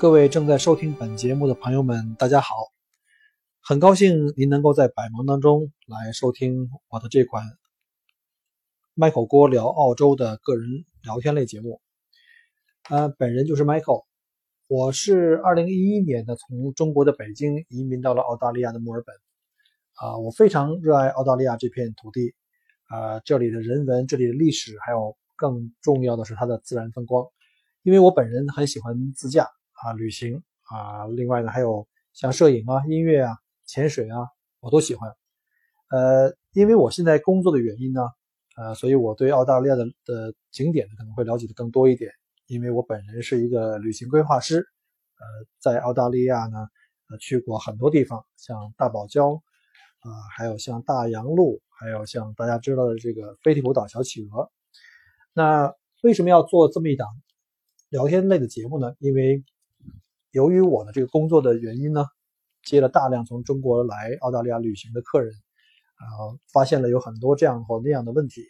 各位正在收听本节目的朋友们，大家好！很高兴您能够在百忙当中来收听我的这款麦口锅聊澳洲的个人聊天类节目。呃，本人就是 Michael，我是二零一一年的从中国的北京移民到了澳大利亚的墨尔本。啊，我非常热爱澳大利亚这片土地，啊，这里的人文、这里的历史，还有更重要的是它的自然风光。因为我本人很喜欢自驾。啊，旅行啊，另外呢，还有像摄影啊、音乐啊、潜水啊，我都喜欢。呃，因为我现在工作的原因呢，呃，所以我对澳大利亚的的景点呢可能会了解的更多一点。因为我本人是一个旅行规划师，呃，在澳大利亚呢，呃，去过很多地方，像大堡礁啊，还有像大洋路，还有像大家知道的这个飞利普岛小企鹅。那为什么要做这么一档聊天类的节目呢？因为由于我的这个工作的原因呢，接了大量从中国来澳大利亚旅行的客人，啊，发现了有很多这样或那样的问题。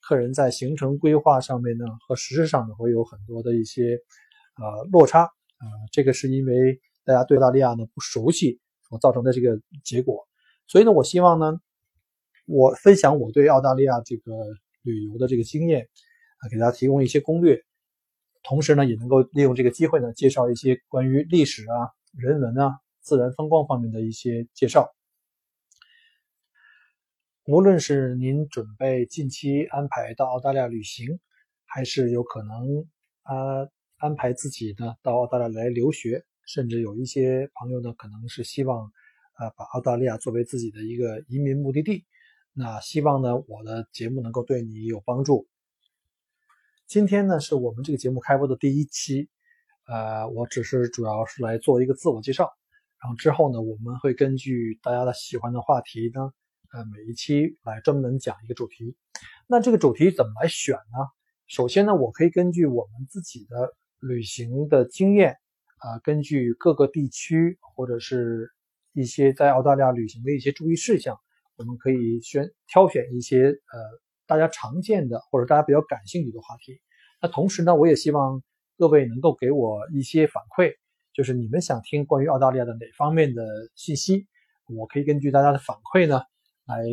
客人在行程规划上面呢，和实施上呢，会有很多的一些呃落差啊。这个是因为大家对澳大利亚呢不熟悉所造成的这个结果。所以呢，我希望呢，我分享我对澳大利亚这个旅游的这个经验啊，给大家提供一些攻略。同时呢，也能够利用这个机会呢，介绍一些关于历史啊、人文啊、自然风光方面的一些介绍。无论是您准备近期安排到澳大利亚旅行，还是有可能啊安排自己呢到澳大利亚来留学，甚至有一些朋友呢，可能是希望啊把澳大利亚作为自己的一个移民目的地。那希望呢，我的节目能够对你有帮助。今天呢，是我们这个节目开播的第一期，呃，我只是主要是来做一个自我介绍，然后之后呢，我们会根据大家的喜欢的话题呢，呃，每一期来专门讲一个主题。那这个主题怎么来选呢？首先呢，我可以根据我们自己的旅行的经验，啊，根据各个地区或者是一些在澳大利亚旅行的一些注意事项，我们可以选挑选一些呃。大家常见的或者大家比较感兴趣的话题，那同时呢，我也希望各位能够给我一些反馈，就是你们想听关于澳大利亚的哪方面的信息，我可以根据大家的反馈呢来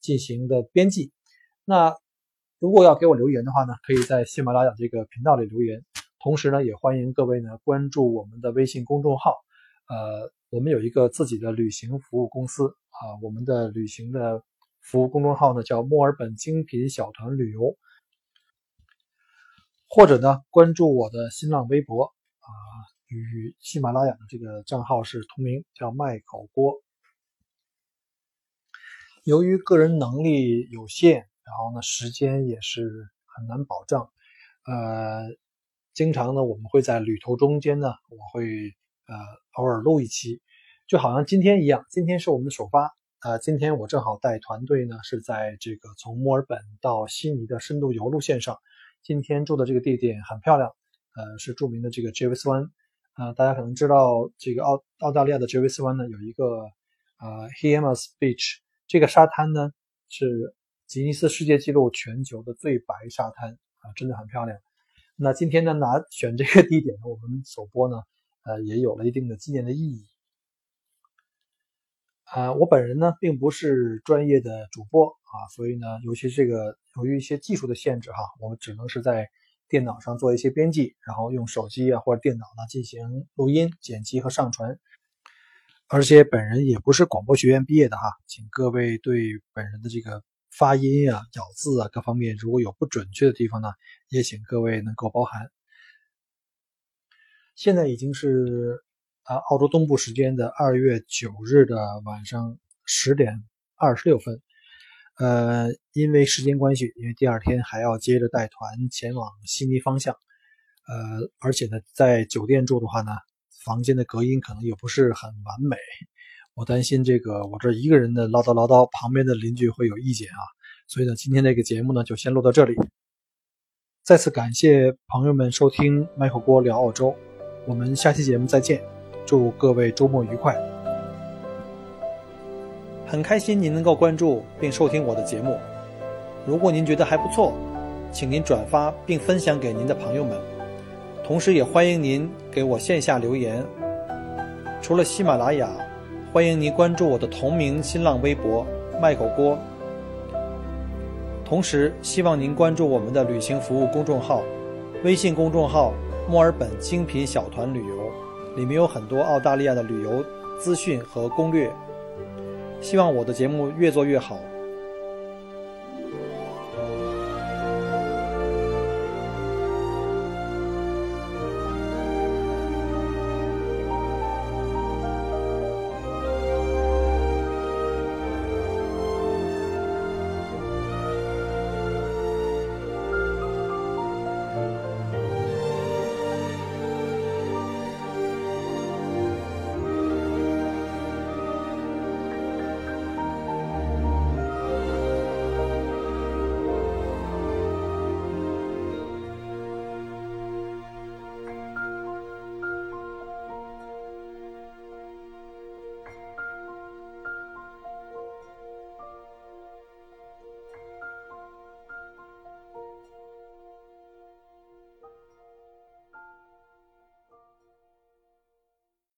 进行的编辑。那如果要给我留言的话呢，可以在喜马拉雅这个频道里留言，同时呢，也欢迎各位呢关注我们的微信公众号，呃，我们有一个自己的旅行服务公司啊，我们的旅行的。服务公众号呢叫墨尔本精品小团旅游，或者呢关注我的新浪微博啊，与喜马拉雅的这个账号是同名，叫麦口锅。由于个人能力有限，然后呢时间也是很难保障，呃，经常呢我们会在旅途中间呢，我会呃偶尔录一期，就好像今天一样，今天是我们的首发。呃，今天我正好带团队呢，是在这个从墨尔本到悉尼的深度游路线上。今天住的这个地点很漂亮，呃，是著名的这个 Jervis 湾。呃，大家可能知道，这个澳澳大利亚的 Jervis 湾呢，有一个呃 h e m a s Beach，这个沙滩呢是吉尼斯世界纪录全球的最白沙滩啊，真的很漂亮。那今天呢，拿选这个地点呢，我们首播呢，呃，也有了一定的纪念的意义。啊，我本人呢并不是专业的主播啊，所以呢，尤其这个由于一些技术的限制哈，我们只能是在电脑上做一些编辑，然后用手机啊或者电脑呢进行录音、剪辑和上传。而且本人也不是广播学院毕业的哈，请各位对本人的这个发音啊、咬字啊各方面如果有不准确的地方呢，也请各位能够包涵。现在已经是。啊，澳洲东部时间的二月九日的晚上十点二十六分，呃，因为时间关系，因为第二天还要接着带团前往悉尼方向，呃，而且呢，在酒店住的话呢，房间的隔音可能也不是很完美，我担心这个我这一个人的唠叨唠叨，旁边的邻居会有意见啊，所以呢，今天这个节目呢就先录到这里。再次感谢朋友们收听麦口锅聊澳洲，我们下期节目再见，祝各位周末愉快。很开心您能够关注并收听我的节目。如果您觉得还不错，请您转发并分享给您的朋友们。同时，也欢迎您给我线下留言。除了喜马拉雅，欢迎您关注我的同名新浪微博“麦口锅”。同时，希望您关注我们的旅行服务公众号，微信公众号“墨尔本精品小团旅游”，里面有很多澳大利亚的旅游资讯和攻略。希望我的节目越做越好。